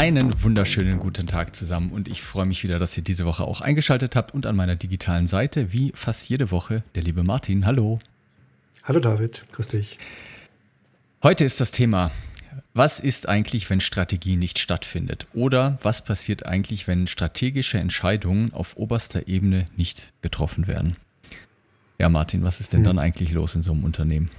Einen wunderschönen guten Tag zusammen und ich freue mich wieder, dass ihr diese Woche auch eingeschaltet habt und an meiner digitalen Seite, wie fast jede Woche, der liebe Martin. Hallo. Hallo David, grüß dich. Heute ist das Thema, was ist eigentlich, wenn Strategie nicht stattfindet? Oder was passiert eigentlich, wenn strategische Entscheidungen auf oberster Ebene nicht getroffen werden? Ja, Martin, was ist denn hm. dann eigentlich los in so einem Unternehmen?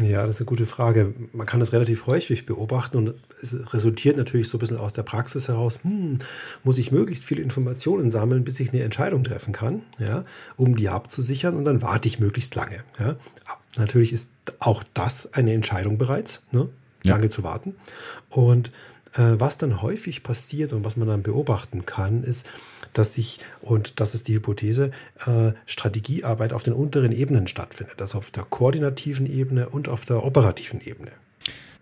Ja, das ist eine gute Frage. Man kann das relativ häufig beobachten und es resultiert natürlich so ein bisschen aus der Praxis heraus, hm, muss ich möglichst viele Informationen sammeln, bis ich eine Entscheidung treffen kann, ja, um die abzusichern und dann warte ich möglichst lange. Ja. Natürlich ist auch das eine Entscheidung bereits, ne, lange ja. zu warten. Und äh, was dann häufig passiert und was man dann beobachten kann, ist, dass sich, und das ist die Hypothese, äh, Strategiearbeit auf den unteren Ebenen stattfindet. Also auf der koordinativen Ebene und auf der operativen Ebene.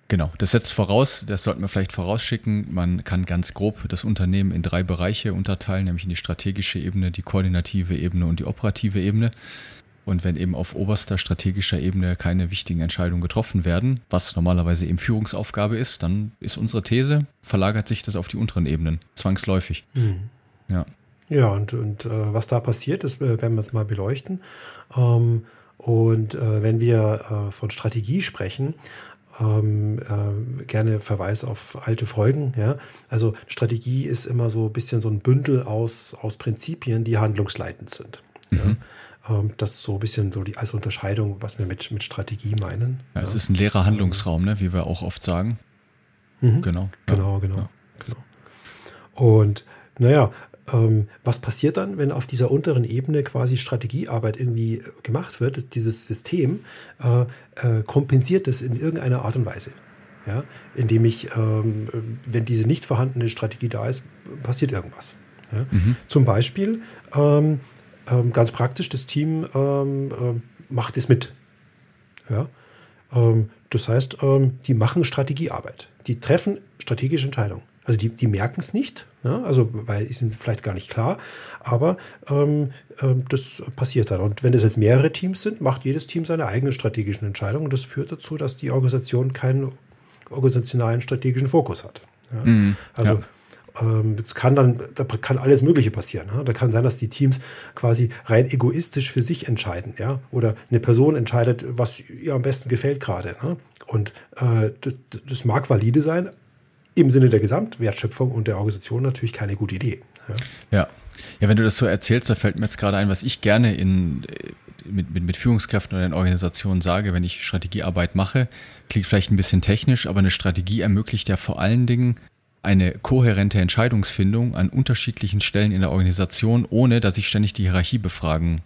Genau, das setzt voraus, das sollten wir vielleicht vorausschicken, man kann ganz grob das Unternehmen in drei Bereiche unterteilen, nämlich in die strategische Ebene, die koordinative Ebene und die operative Ebene. Und wenn eben auf oberster strategischer Ebene keine wichtigen Entscheidungen getroffen werden, was normalerweise eben Führungsaufgabe ist, dann ist unsere These, verlagert sich das auf die unteren Ebenen, zwangsläufig. Mhm. Ja. Ja, und, und äh, was da passiert, das äh, werden wir jetzt mal beleuchten. Ähm, und äh, wenn wir äh, von Strategie sprechen, ähm, äh, gerne Verweis auf alte Folgen. Ja? Also Strategie ist immer so ein bisschen so ein Bündel aus, aus Prinzipien, die handlungsleitend sind. Mhm. Ja? Ähm, das ist so ein bisschen so die als Unterscheidung, was wir mit, mit Strategie meinen. Ja, es ist ein leerer Handlungsraum, ne, wie wir auch oft sagen. Mhm. Genau. Genau, genau, ja. genau. Und naja, ähm, was passiert dann, wenn auf dieser unteren Ebene quasi Strategiearbeit irgendwie gemacht wird? Dieses System äh, äh, kompensiert es in irgendeiner Art und Weise. Ja? Indem ich, ähm, wenn diese nicht vorhandene Strategie da ist, passiert irgendwas. Ja? Mhm. Zum Beispiel ähm, ähm, ganz praktisch, das Team ähm, äh, macht es mit. Ja? Ähm, das heißt, die machen Strategiearbeit. Die treffen strategische Entscheidungen. Also die, die merken es nicht, ja? also weil ist ihnen vielleicht gar nicht klar, aber ähm, ähm, das passiert dann. Und wenn es jetzt mehrere Teams sind, macht jedes Team seine eigenen strategischen Entscheidungen. Und das führt dazu, dass die Organisation keinen organisationalen strategischen Fokus hat. Ja? Mhm, also ja ähm, kann dann, da kann alles Mögliche passieren. Da kann sein, dass die Teams quasi rein egoistisch für sich entscheiden, ja, oder eine Person entscheidet, was ihr am besten gefällt gerade. Ne? Und äh, das, das, mag valide sein, im Sinne der Gesamtwertschöpfung und der Organisation natürlich keine gute Idee. Ja. ja. ja. wenn du das so erzählst, da fällt mir jetzt gerade ein, was ich gerne in, mit, mit, mit Führungskräften oder in Organisationen sage, wenn ich Strategiearbeit mache, klingt vielleicht ein bisschen technisch, aber eine Strategie ermöglicht ja vor allen Dingen eine kohärente Entscheidungsfindung an unterschiedlichen Stellen in der Organisation, ohne dass ich ständig die Hierarchie befragen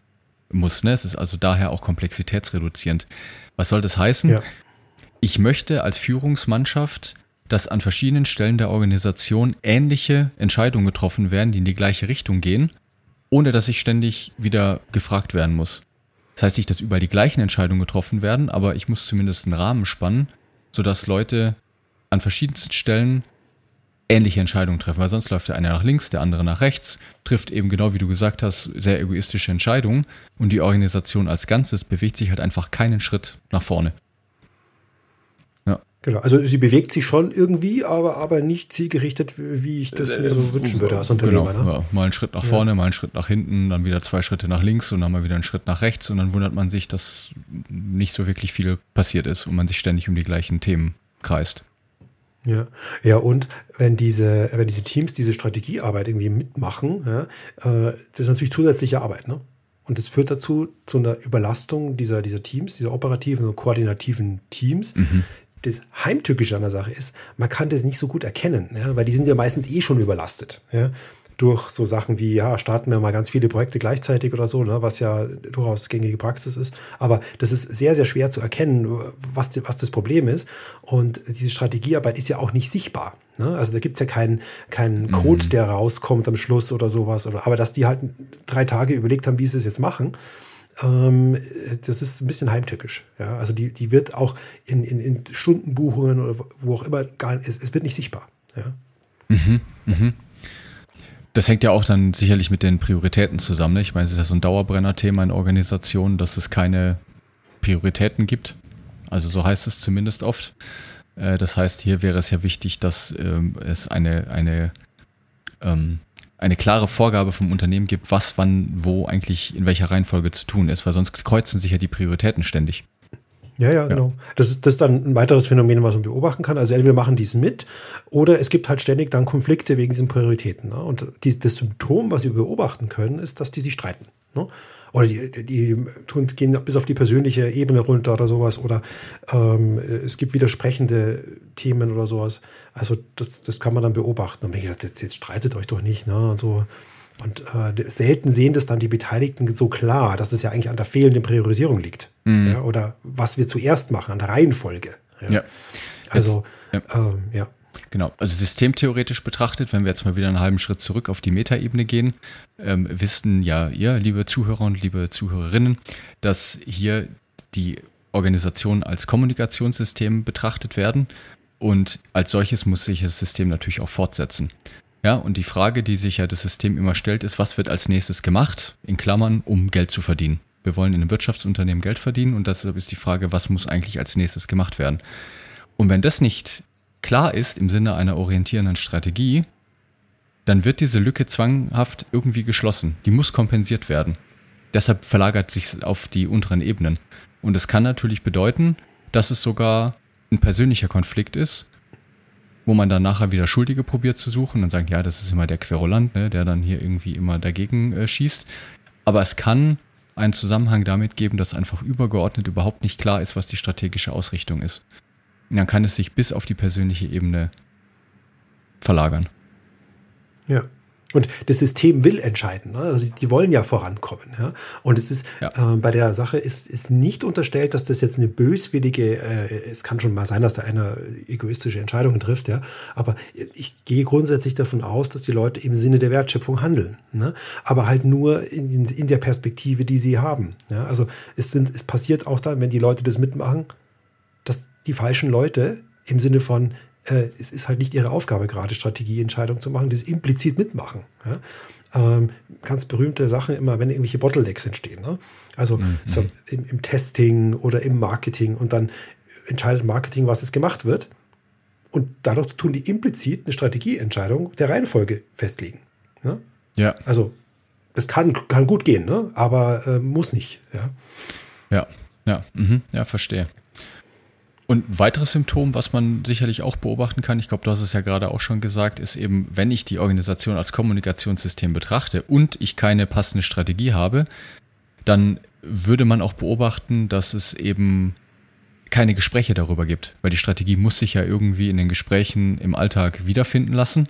muss. Ne? Es ist also daher auch komplexitätsreduzierend. Was soll das heißen? Ja. Ich möchte als Führungsmannschaft, dass an verschiedenen Stellen der Organisation ähnliche Entscheidungen getroffen werden, die in die gleiche Richtung gehen, ohne dass ich ständig wieder gefragt werden muss. Das heißt nicht, dass überall die gleichen Entscheidungen getroffen werden, aber ich muss zumindest einen Rahmen spannen, sodass Leute an verschiedensten Stellen ähnliche Entscheidungen treffen, weil sonst läuft der eine nach links, der andere nach rechts, trifft eben genau wie du gesagt hast, sehr egoistische Entscheidungen und die Organisation als Ganzes bewegt sich halt einfach keinen Schritt nach vorne. Genau, also sie bewegt sich schon irgendwie, aber, aber nicht zielgerichtet, wie ich das mir so äh, wünschen würde als Unternehmer. Genau, ne? ja, mal einen Schritt nach vorne, ja. mal einen Schritt nach hinten, dann wieder zwei Schritte nach links und dann mal wieder einen Schritt nach rechts und dann wundert man sich, dass nicht so wirklich viel passiert ist und man sich ständig um die gleichen Themen kreist. Ja, ja, und wenn diese, wenn diese Teams diese Strategiearbeit irgendwie mitmachen, ja, äh, das ist natürlich zusätzliche Arbeit, ne? Und das führt dazu zu einer Überlastung dieser, dieser Teams, dieser operativen und koordinativen Teams. Mhm. Das Heimtückische an der Sache ist, man kann das nicht so gut erkennen, ja, weil die sind ja meistens eh schon überlastet. Ja. durch so Sachen wie, ja, starten wir mal ganz viele Projekte gleichzeitig oder so, ne, was ja durchaus gängige Praxis ist. Aber das ist sehr, sehr schwer zu erkennen, was, was das Problem ist. Und diese Strategiearbeit ist ja auch nicht sichtbar. Ne? Also da gibt es ja keinen keinen Code, mhm. der rauskommt am Schluss oder sowas. Aber dass die halt drei Tage überlegt haben, wie sie es jetzt machen, ähm, das ist ein bisschen heimtückisch. Ja? Also die, die wird auch in, in, in Stundenbuchungen oder wo auch immer gar es, es wird nicht sichtbar. Ja? Mhm, mhm. Das hängt ja auch dann sicherlich mit den Prioritäten zusammen. Ne? Ich meine, es ist ja so ein Dauerbrenner-Thema in Organisationen, dass es keine Prioritäten gibt. Also so heißt es zumindest oft. Äh, das heißt, hier wäre es ja wichtig, dass ähm, es eine, eine ähm, eine klare Vorgabe vom Unternehmen gibt, was, wann, wo eigentlich in welcher Reihenfolge zu tun ist, weil sonst kreuzen sich ja die Prioritäten ständig. Ja, ja, genau. Das ist, das ist dann ein weiteres Phänomen, was man beobachten kann. Also entweder machen die es mit oder es gibt halt ständig dann Konflikte wegen diesen Prioritäten. Ne? Und die, das Symptom, was wir beobachten können, ist, dass die sich streiten. Ne? Oder die, die tun, gehen bis auf die persönliche Ebene runter oder sowas. Oder ähm, es gibt widersprechende Themen oder sowas. Also das, das kann man dann beobachten. Und mir gesagt, jetzt, jetzt streitet euch doch nicht. Ne? Und, so. und äh, selten sehen das dann die Beteiligten so klar, dass es ja eigentlich an der fehlenden Priorisierung liegt. Mhm. Ja? Oder was wir zuerst machen, an der Reihenfolge. Ja. ja. Also, ja. Ähm, ja. Genau, also systemtheoretisch betrachtet, wenn wir jetzt mal wieder einen halben Schritt zurück auf die Metaebene gehen, ähm, wissen ja ihr, liebe Zuhörer und liebe Zuhörerinnen, dass hier die Organisationen als Kommunikationssystem betrachtet werden und als solches muss sich das System natürlich auch fortsetzen. Ja, und die Frage, die sich ja das System immer stellt, ist, was wird als nächstes gemacht, in Klammern, um Geld zu verdienen. Wir wollen in einem Wirtschaftsunternehmen Geld verdienen und deshalb ist die Frage, was muss eigentlich als nächstes gemacht werden. Und wenn das nicht klar ist im Sinne einer orientierenden Strategie, dann wird diese Lücke zwanghaft irgendwie geschlossen. Die muss kompensiert werden. Deshalb verlagert sich auf die unteren Ebenen. Und es kann natürlich bedeuten, dass es sogar ein persönlicher Konflikt ist, wo man dann nachher wieder Schuldige probiert zu suchen und sagt, ja, das ist immer der Querulant, ne, der dann hier irgendwie immer dagegen äh, schießt. Aber es kann einen Zusammenhang damit geben, dass einfach übergeordnet überhaupt nicht klar ist, was die strategische Ausrichtung ist dann kann es sich bis auf die persönliche Ebene verlagern. Ja. Und das System will entscheiden. Ne? Also die, wollen ja vorankommen. Ja? Und es ist ja. äh, bei der Sache ist, ist nicht unterstellt, dass das jetzt eine böswillige, äh, es kann schon mal sein, dass da einer egoistische Entscheidungen trifft, ja. Aber ich gehe grundsätzlich davon aus, dass die Leute im Sinne der Wertschöpfung handeln. Ne? Aber halt nur in, in, in der Perspektive, die sie haben. Ja? Also es sind, es passiert auch dann, wenn die Leute das mitmachen, die falschen Leute im Sinne von, äh, es ist halt nicht ihre Aufgabe, gerade Strategieentscheidungen zu machen, die implizit mitmachen. Ja? Ähm, ganz berühmte Sachen immer, wenn irgendwelche Bottlenecks entstehen. Ne? Also mhm. so im, im, Testing oder im Marketing und dann entscheidet Marketing, was jetzt gemacht wird. Und dadurch tun die implizit eine Strategieentscheidung der Reihenfolge festlegen. Ne? Ja. Also das kann, kann gut gehen, ne? aber äh, muss nicht. Ja, ja, ja, mhm. ja verstehe. Und ein weiteres Symptom, was man sicherlich auch beobachten kann, ich glaube, du hast es ja gerade auch schon gesagt, ist eben, wenn ich die Organisation als Kommunikationssystem betrachte und ich keine passende Strategie habe, dann würde man auch beobachten, dass es eben keine Gespräche darüber gibt, weil die Strategie muss sich ja irgendwie in den Gesprächen im Alltag wiederfinden lassen.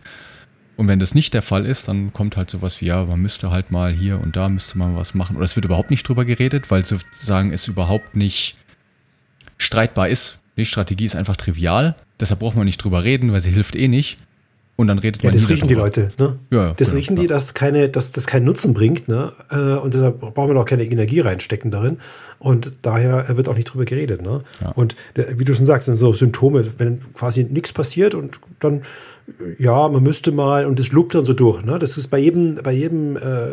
Und wenn das nicht der Fall ist, dann kommt halt sowas wie, ja, man müsste halt mal hier und da müsste man was machen. Oder es wird überhaupt nicht drüber geredet, weil sozusagen es überhaupt nicht streitbar ist, die Strategie ist einfach trivial, deshalb braucht man nicht drüber reden, weil sie hilft eh nicht. Und dann redet ja, man das riechen die Leute, ne? Ja, das genau, riechen die, dass keine, dass das keinen Nutzen bringt, ne? Äh, und deshalb brauchen wir auch keine Energie reinstecken darin. Und daher wird auch nicht drüber geredet, ne? Ja. Und wie du schon sagst, sind so Symptome, wenn quasi nichts passiert und dann, ja, man müsste mal, und das lupt dann so durch, ne? Das ist bei jedem, bei jedem äh,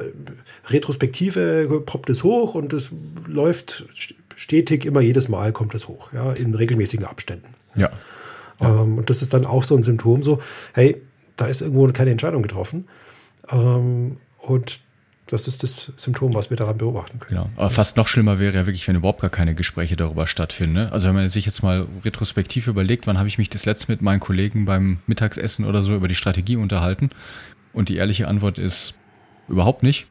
Retrospektive poppt es hoch und es läuft stetig, immer jedes Mal kommt es hoch, ja, in regelmäßigen Abständen. Ja. ja. Ähm, und das ist dann auch so ein Symptom, so, hey, da ist irgendwo keine Entscheidung getroffen. Ähm, und das ist das Symptom, was wir daran beobachten können. Genau. Aber fast noch schlimmer wäre ja wirklich, wenn überhaupt gar keine Gespräche darüber stattfinden. Ne? Also wenn man sich jetzt mal retrospektiv überlegt, wann habe ich mich das letzte mit meinen Kollegen beim Mittagsessen oder so über die Strategie unterhalten? Und die ehrliche Antwort ist überhaupt nicht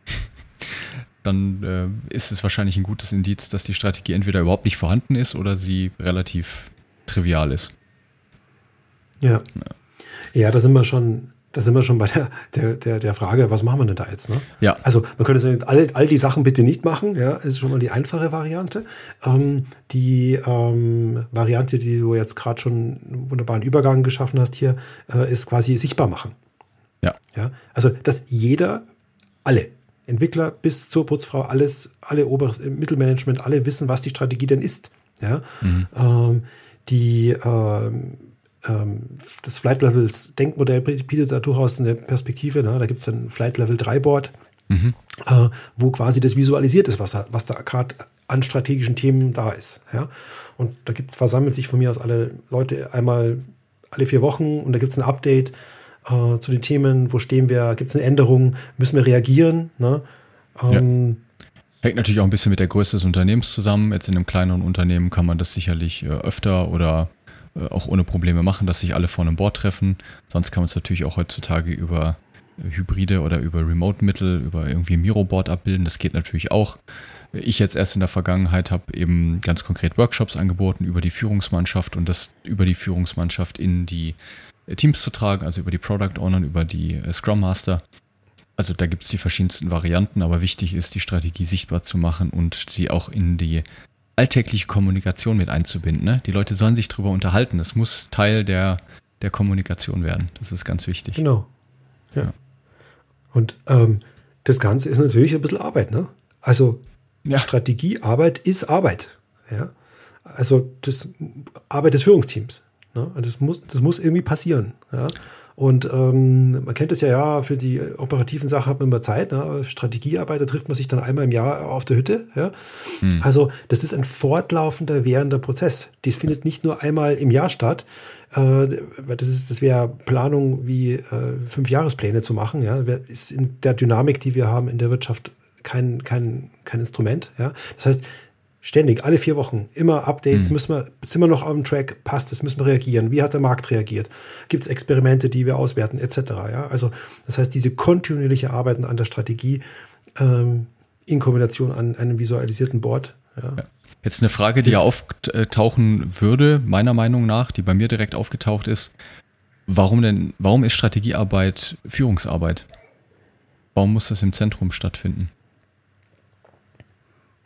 dann äh, ist es wahrscheinlich ein gutes Indiz, dass die Strategie entweder überhaupt nicht vorhanden ist oder sie relativ trivial ist. Ja. Ja, ja da sind wir schon, da sind wir schon bei der, der, der, der Frage, was machen wir denn da jetzt? Ne? Ja. Also man könnte sagen, all, all die Sachen bitte nicht machen, ja, ist schon mal die einfache Variante. Ähm, die ähm, Variante, die du jetzt gerade schon einen wunderbaren Übergang geschaffen hast hier, äh, ist quasi sichtbar machen. Ja. ja. Also, dass jeder, alle, Entwickler bis zur Putzfrau, alles, alle oberes Mittelmanagement, alle wissen, was die Strategie denn ist. Ja. Mhm. Ähm, die ähm, ähm, das Flight Levels Denkmodell bietet da durchaus eine Perspektive. Ne? Da gibt es ein Flight Level 3 Board, mhm. äh, wo quasi das visualisiert ist, was, was da gerade an strategischen Themen da ist. Ja? Und da gibt, versammelt sich von mir aus alle Leute einmal alle vier Wochen und da gibt es ein Update äh, zu den Themen, wo stehen wir, gibt es eine Änderung, müssen wir reagieren. Ne? Ähm, ja. Hängt natürlich auch ein bisschen mit der Größe des Unternehmens zusammen. Jetzt in einem kleineren Unternehmen kann man das sicherlich äh, öfter oder äh, auch ohne Probleme machen, dass sich alle vor einem Board treffen. Sonst kann man es natürlich auch heutzutage über äh, Hybride oder über Remote-Mittel, über irgendwie Miro-Board abbilden. Das geht natürlich auch. Ich jetzt erst in der Vergangenheit habe eben ganz konkret Workshops angeboten über die Führungsmannschaft und das über die Führungsmannschaft in die Teams zu tragen, also über die Product Owner, über die Scrum Master. Also da gibt es die verschiedensten Varianten, aber wichtig ist, die Strategie sichtbar zu machen und sie auch in die alltägliche Kommunikation mit einzubinden. Ne? Die Leute sollen sich darüber unterhalten. Es muss Teil der, der Kommunikation werden. Das ist ganz wichtig. Genau. Ja. ja. Und ähm, das Ganze ist natürlich ein bisschen Arbeit. Ne? Also ja. Strategiearbeit ist Arbeit. Ja? Also das Arbeit des Führungsteams. Ne? Das, muss, das muss irgendwie passieren. Ja? Und ähm, man kennt es ja, ja, für die operativen Sachen hat man immer Zeit. Ne? Strategiearbeit, da trifft man sich dann einmal im Jahr auf der Hütte. Ja? Mhm. Also das ist ein fortlaufender, währender Prozess. Dies findet nicht nur einmal im Jahr statt. Äh, das, das wäre Planung wie äh, fünf Jahrespläne zu machen. Ja? Ist in der Dynamik, die wir haben in der Wirtschaft, kein, kein, kein Instrument. Ja? Das heißt, Ständig, alle vier Wochen, immer Updates, mhm. müssen wir, sind wir noch auf dem Track, passt es, müssen wir reagieren, wie hat der Markt reagiert, gibt es Experimente, die wir auswerten, etc. Ja? Also das heißt, diese kontinuierliche Arbeiten an der Strategie ähm, in Kombination an einem visualisierten Board. Ja. Ja. Jetzt eine Frage, die ja auftauchen würde, meiner Meinung nach, die bei mir direkt aufgetaucht ist. Warum denn, warum ist Strategiearbeit Führungsarbeit? Warum muss das im Zentrum stattfinden?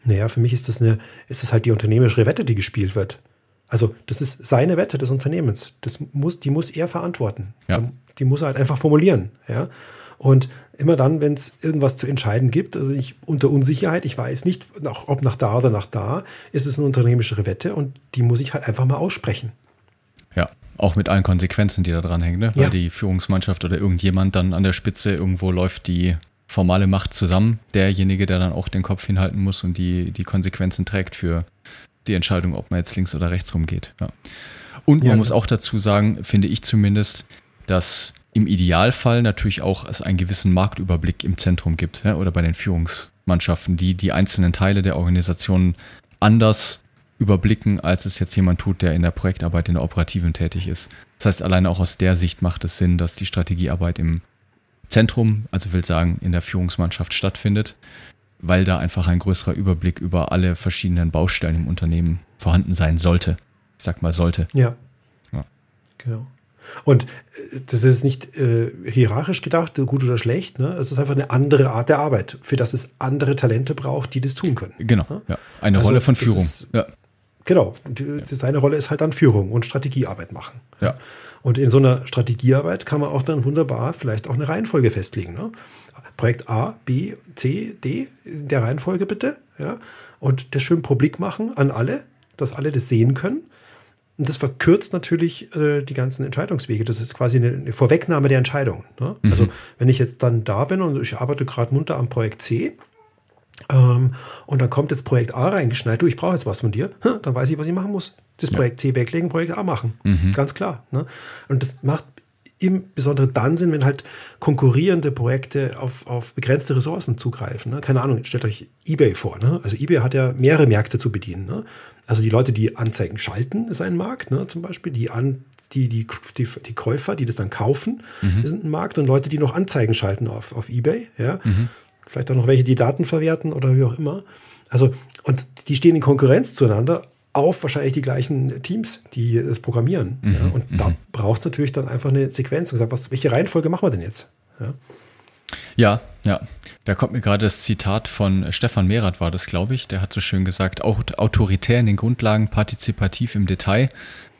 Naja, für mich ist das, eine, ist das halt die unternehmerische Wette, die gespielt wird. Also, das ist seine Wette des Unternehmens. Das muss, die muss er verantworten. Ja. Die muss er halt einfach formulieren. Ja? Und immer dann, wenn es irgendwas zu entscheiden gibt, also ich unter Unsicherheit, ich weiß nicht, ob nach da oder nach da, ist es eine unternehmerische Wette und die muss ich halt einfach mal aussprechen. Ja, auch mit allen Konsequenzen, die da dran hängen, ne? weil ja. die Führungsmannschaft oder irgendjemand dann an der Spitze irgendwo läuft, die formale Macht zusammen. Derjenige, der dann auch den Kopf hinhalten muss und die, die Konsequenzen trägt für die Entscheidung, ob man jetzt links oder rechts rumgeht. Ja. Und man ja, muss auch dazu sagen, finde ich zumindest, dass im Idealfall natürlich auch es einen gewissen Marktüberblick im Zentrum gibt ja, oder bei den Führungsmannschaften, die die einzelnen Teile der Organisation anders überblicken, als es jetzt jemand tut, der in der Projektarbeit, in der operativen tätig ist. Das heißt, alleine auch aus der Sicht macht es Sinn, dass die Strategiearbeit im Zentrum, also will sagen in der Führungsmannschaft stattfindet, weil da einfach ein größerer Überblick über alle verschiedenen Baustellen im Unternehmen vorhanden sein sollte. Ich sag mal sollte. Ja. ja. Genau. Und äh, das ist nicht äh, hierarchisch gedacht, gut oder schlecht. Ne? Es ist einfach eine andere Art der Arbeit, für das es andere Talente braucht, die das tun können. Genau. Ne? Ja. Eine also Rolle von Führung. Ist, ja. Genau. Die, seine Rolle ist halt dann Führung und Strategiearbeit machen. Ja. Und in so einer Strategiearbeit kann man auch dann wunderbar vielleicht auch eine Reihenfolge festlegen. Ne? Projekt A, B, C, D, in der Reihenfolge bitte. Ja? Und das schön publik machen an alle, dass alle das sehen können. Und das verkürzt natürlich äh, die ganzen Entscheidungswege. Das ist quasi eine, eine Vorwegnahme der Entscheidung. Ne? Mhm. Also wenn ich jetzt dann da bin und ich arbeite gerade munter am Projekt C, ähm, und dann kommt jetzt Projekt A reingeschneit, du, ich brauche jetzt was von dir, dann weiß ich, was ich machen muss das Projekt C weglegen, Projekt A machen. Mhm. Ganz klar. Ne? Und das macht im Besonderen dann Sinn, wenn halt konkurrierende Projekte auf, auf begrenzte Ressourcen zugreifen. Ne? Keine Ahnung, stellt euch eBay vor. Ne? Also eBay hat ja mehrere Märkte zu bedienen. Ne? Also die Leute, die Anzeigen schalten, ist ein Markt, ne? zum Beispiel. Die, an, die, die, die, die Käufer, die das dann kaufen, mhm. sind ein Markt. Und Leute, die noch Anzeigen schalten auf, auf eBay. Ja? Mhm. Vielleicht auch noch welche, die Daten verwerten oder wie auch immer. Also, und die stehen in Konkurrenz zueinander auf wahrscheinlich die gleichen Teams, die es programmieren. Mhm, ja. Und da mhm. braucht es natürlich dann einfach eine Sequenz und gesagt, was, welche Reihenfolge machen wir denn jetzt? Ja. Ja, ja. Da kommt mir gerade das Zitat von Stefan Mehrath, war das, glaube ich. Der hat so schön gesagt, auch autoritär in den Grundlagen, partizipativ im Detail.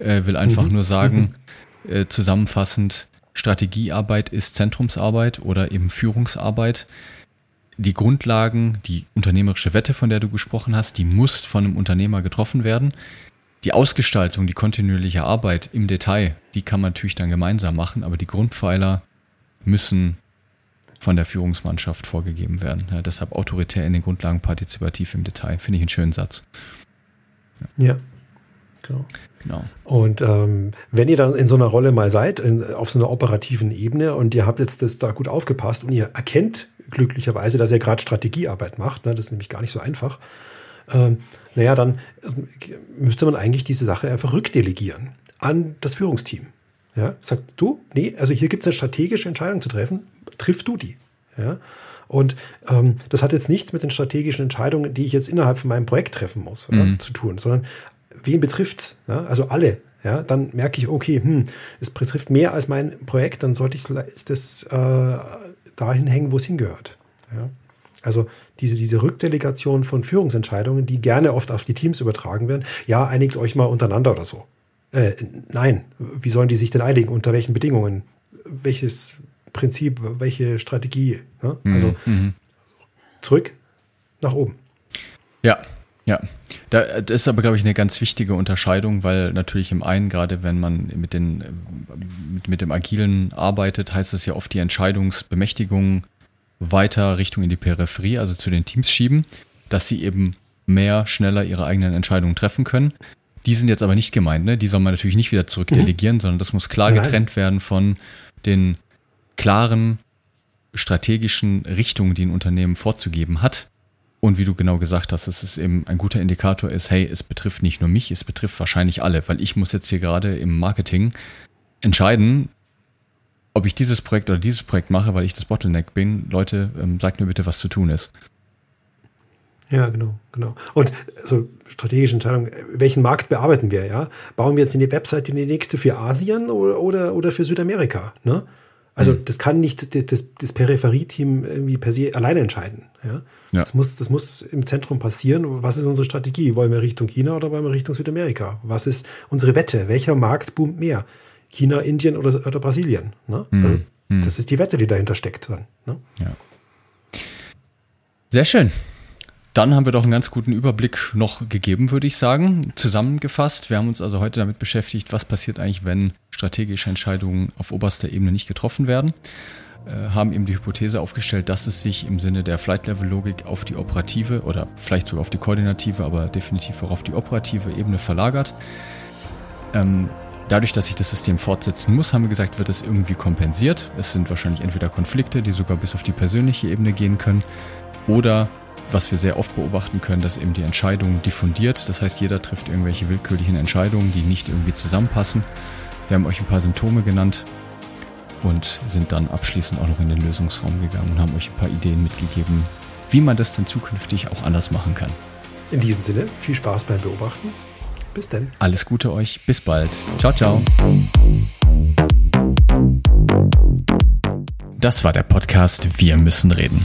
Äh, will einfach mhm. nur sagen, äh, zusammenfassend, Strategiearbeit ist Zentrumsarbeit oder eben Führungsarbeit. Die Grundlagen, die unternehmerische Wette, von der du gesprochen hast, die muss von einem Unternehmer getroffen werden. Die Ausgestaltung, die kontinuierliche Arbeit im Detail, die kann man natürlich dann gemeinsam machen, aber die Grundpfeiler müssen von der Führungsmannschaft vorgegeben werden. Ja, deshalb autoritär in den Grundlagen, partizipativ im Detail. Finde ich einen schönen Satz. Ja, ja genau. genau. Und ähm, wenn ihr dann in so einer Rolle mal seid, in, auf so einer operativen Ebene und ihr habt jetzt das da gut aufgepasst und ihr erkennt glücklicherweise, dass ihr gerade Strategiearbeit macht, ne, das ist nämlich gar nicht so einfach, ähm, naja, dann äh, müsste man eigentlich diese Sache einfach rückdelegieren an das Führungsteam. Ja, sagt du, nee, also hier gibt es eine strategische Entscheidung zu treffen, triff du die. Ja? Und ähm, das hat jetzt nichts mit den strategischen Entscheidungen, die ich jetzt innerhalb von meinem Projekt treffen muss, mhm. ja, zu tun, sondern wen betrifft ja? Also alle. Ja, dann merke ich, okay, hm, es betrifft mehr als mein Projekt, dann sollte ich das äh, dahin hängen, wo es hingehört. Ja? Also diese, diese Rückdelegation von Führungsentscheidungen, die gerne oft auf die Teams übertragen werden, ja, einigt euch mal untereinander oder so. Äh, nein, wie sollen die sich denn einigen? Unter welchen Bedingungen? Welches Prinzip, welche Strategie? Ne? Mhm, also mhm. zurück nach oben. Ja, ja. Da, das ist aber, glaube ich, eine ganz wichtige Unterscheidung, weil natürlich im einen, gerade wenn man mit, den, mit, mit dem Agilen arbeitet, heißt es ja oft die Entscheidungsbemächtigung weiter Richtung in die Peripherie, also zu den Teams schieben, dass sie eben mehr, schneller ihre eigenen Entscheidungen treffen können. Die sind jetzt aber nicht gemeint, ne? Die soll man natürlich nicht wieder zurückdelegieren, mhm. sondern das muss klar Nein. getrennt werden von den klaren strategischen Richtungen, die ein Unternehmen vorzugeben hat. Und wie du genau gesagt hast, dass es eben ein guter Indikator ist, hey, es betrifft nicht nur mich, es betrifft wahrscheinlich alle, weil ich muss jetzt hier gerade im Marketing entscheiden, ob ich dieses Projekt oder dieses Projekt mache, weil ich das Bottleneck bin. Leute, ähm, sagt mir bitte, was zu tun ist. Ja, genau, genau. Und so strategische Entscheidung, welchen Markt bearbeiten wir, ja? Bauen wir jetzt in die Webseite die nächste für Asien oder, oder, oder für Südamerika, ne? Also mhm. das kann nicht das, das Peripherieteam irgendwie per se alleine entscheiden. Ja? ja? Das, muss, das muss im Zentrum passieren. Was ist unsere Strategie? Wollen wir Richtung China oder wollen wir Richtung Südamerika? Was ist unsere Wette? Welcher Markt boomt mehr? China, Indien oder, oder Brasilien? Ne? Mhm. Also, mhm. Das ist die Wette, die dahinter steckt. Dann, ne? ja. Sehr schön. Dann haben wir doch einen ganz guten Überblick noch gegeben, würde ich sagen. Zusammengefasst, wir haben uns also heute damit beschäftigt, was passiert eigentlich, wenn strategische Entscheidungen auf oberster Ebene nicht getroffen werden. Äh, haben eben die Hypothese aufgestellt, dass es sich im Sinne der Flight-Level-Logik auf die operative oder vielleicht sogar auf die koordinative, aber definitiv auch auf die operative Ebene verlagert. Ähm, dadurch, dass sich das System fortsetzen muss, haben wir gesagt, wird es irgendwie kompensiert. Es sind wahrscheinlich entweder Konflikte, die sogar bis auf die persönliche Ebene gehen können, oder was wir sehr oft beobachten können, dass eben die Entscheidung diffundiert. Das heißt, jeder trifft irgendwelche willkürlichen Entscheidungen, die nicht irgendwie zusammenpassen. Wir haben euch ein paar Symptome genannt und sind dann abschließend auch noch in den Lösungsraum gegangen und haben euch ein paar Ideen mitgegeben, wie man das dann zukünftig auch anders machen kann. In diesem Sinne, viel Spaß beim Beobachten. Bis dann. Alles Gute euch. Bis bald. Ciao, ciao. Das war der Podcast Wir müssen reden.